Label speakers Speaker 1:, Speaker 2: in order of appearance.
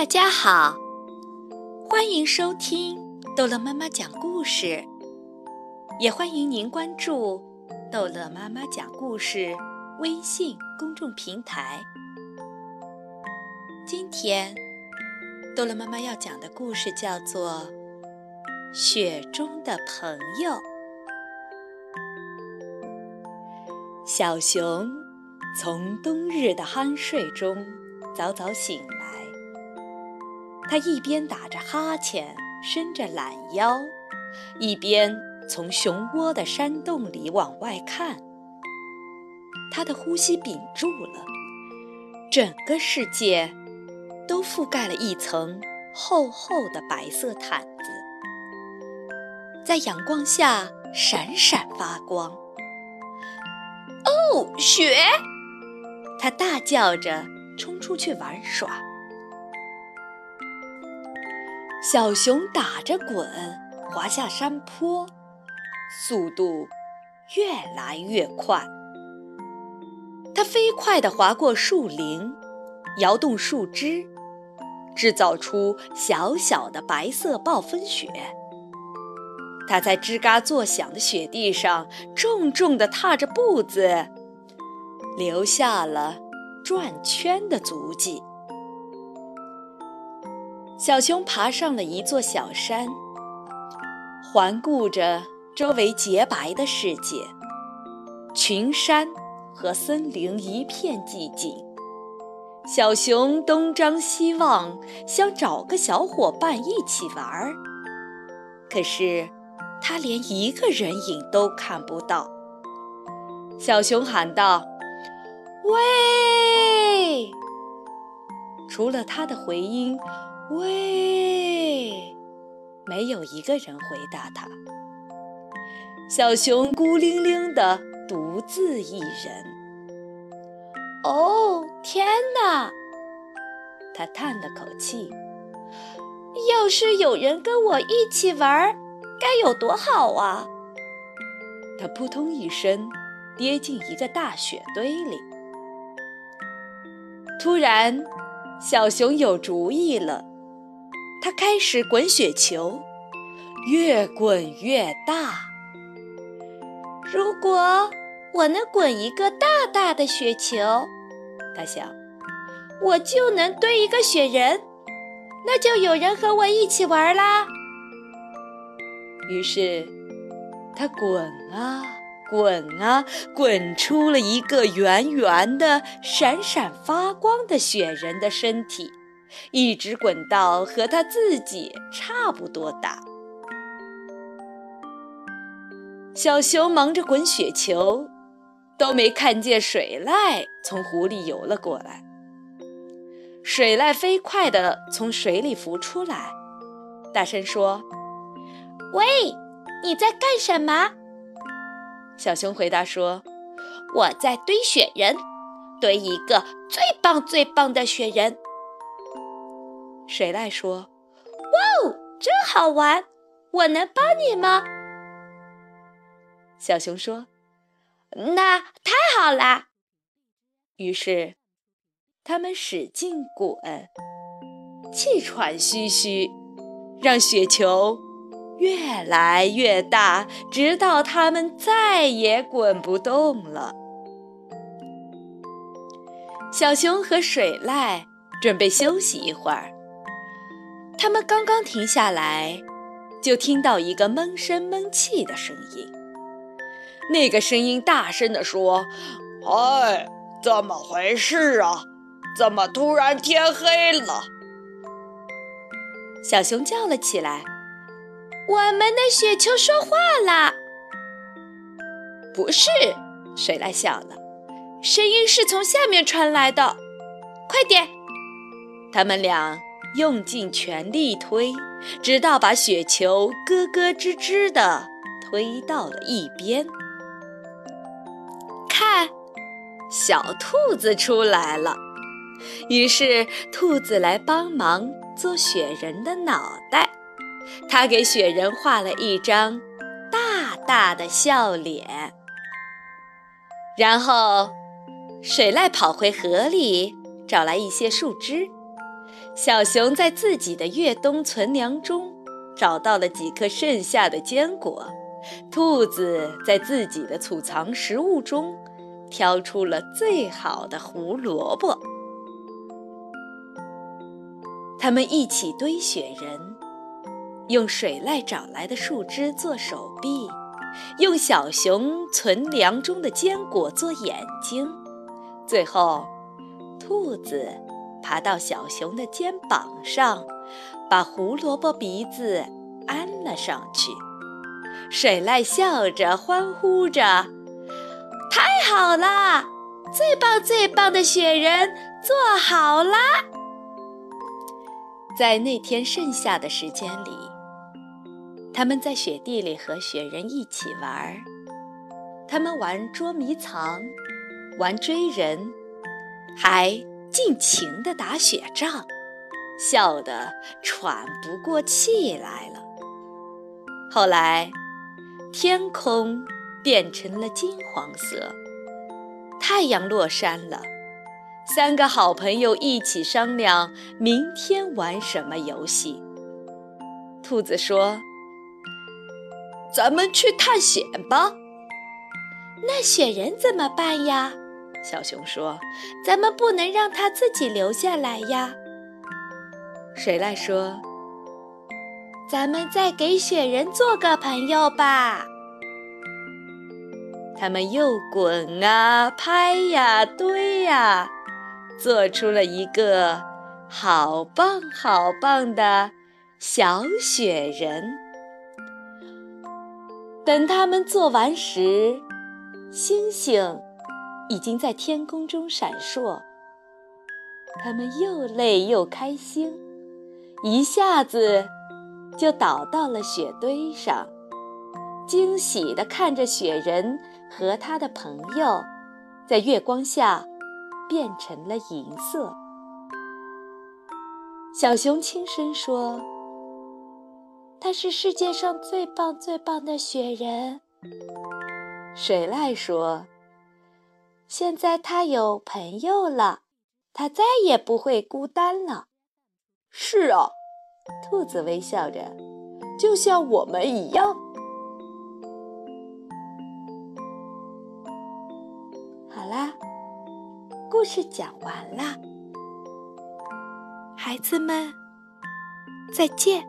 Speaker 1: 大家好，欢迎收听逗乐妈妈讲故事，也欢迎您关注逗乐妈妈讲故事微信公众平台。今天，逗乐妈妈要讲的故事叫做《雪中的朋友》。小熊从冬日的酣睡中早早醒来。他一边打着哈欠，伸着懒腰，一边从熊窝的山洞里往外看。他的呼吸屏住了，整个世界都覆盖了一层厚厚的白色毯子，在阳光下闪闪发光。
Speaker 2: 哦，雪！
Speaker 1: 他大叫着冲出去玩耍。小熊打着滚，滑下山坡，速度越来越快。它飞快地划过树林，摇动树枝，制造出小小的白色暴风雪。它在吱嘎作响的雪地上重重地踏着步子，留下了转圈的足迹。小熊爬上了一座小山，环顾着周围洁白的世界，群山和森林一片寂静。小熊东张西望，想找个小伙伴一起玩儿，可是他连一个人影都看不到。小熊喊道：“喂！”除了他的回音。喂，没有一个人回答他。小熊孤零零的独自一人。
Speaker 2: 哦，天哪！
Speaker 1: 他叹了口气。
Speaker 2: 要是有人跟我一起玩，该有多好啊！
Speaker 1: 他扑通一声跌进一个大雪堆里。突然，小熊有主意了。他开始滚雪球，越滚越大。
Speaker 2: 如果我能滚一个大大的雪球，他想，我就能堆一个雪人，那就有人和我一起玩啦。
Speaker 1: 于是，他滚啊滚啊，滚出了一个圆圆的、闪闪发光的雪人的身体。一直滚到和他自己差不多大。小熊忙着滚雪球，都没看见水濑从湖里游了过来。水濑飞快地从水里浮出来，大声说：“
Speaker 2: 喂，你在干什么？”
Speaker 1: 小熊回答说：“
Speaker 2: 我在堆雪人，堆一个最棒最棒的雪人。”
Speaker 1: 水濑说：“
Speaker 2: 哇哦，真好玩！我能帮你吗？”
Speaker 1: 小熊说：“
Speaker 2: 那太好啦！”
Speaker 1: 于是，他们使劲滚，气喘吁吁，让雪球越来越大，直到他们再也滚不动了。小熊和水濑准备休息一会儿。他们刚刚停下来，就听到一个闷声闷气的声音。那个声音大声地说：“
Speaker 3: 哎，怎么回事啊？怎么突然天黑了？”
Speaker 1: 小熊叫了起来：“
Speaker 2: 我们的雪球说话了。”“
Speaker 1: 不是。”水濑笑了，“
Speaker 2: 声音是从下面传来的。快点！”
Speaker 1: 他们俩。用尽全力推，直到把雪球咯咯吱吱地推到了一边。看，小兔子出来了。于是，兔子来帮忙做雪人的脑袋。它给雪人画了一张大大的笑脸。然后，水濑跑回河里，找来一些树枝。小熊在自己的越冬存粮中找到了几颗剩下的坚果，兔子在自己的储藏食物中挑出了最好的胡萝卜。他们一起堆雪人，用水濑找来的树枝做手臂，用小熊存粮中的坚果做眼睛，最后，兔子爬到小熊的肩膀上，把胡萝卜鼻子安了上去。水濑笑着欢呼着：“
Speaker 2: 太好了，最棒最棒的雪人做好了！”
Speaker 1: 在那天剩下的时间里，他们在雪地里和雪人一起玩儿。他们玩捉迷藏，玩追人，还尽情地打雪仗，笑得喘不过气来了。后来，天空变成了金黄色，太阳落山了。三个好朋友一起商量明天玩什么游戏。兔子说：“
Speaker 3: 咱们去探险吧。”
Speaker 2: 那雪人怎么办呀？
Speaker 1: 小熊说：“
Speaker 2: 咱们不能让它自己留下来呀。”
Speaker 1: 水獭说：“
Speaker 2: 咱们再给雪人做个朋友吧。”
Speaker 1: 他们又滚啊，拍呀，堆呀。做出了一个好棒好棒的小雪人。等他们做完时，星星已经在天空中闪烁。他们又累又开心，一下子就倒到了雪堆上，惊喜地看着雪人和他的朋友在月光下。变成了银色。小熊轻声说：“
Speaker 2: 他是世界上最棒最棒的雪人。”
Speaker 1: 水濑说：“
Speaker 2: 现在他有朋友了，他再也不会孤单了。”
Speaker 3: 是啊，
Speaker 1: 兔子微笑着，
Speaker 3: 就像我们一样。
Speaker 2: 好啦故事讲完了，孩子们，再见。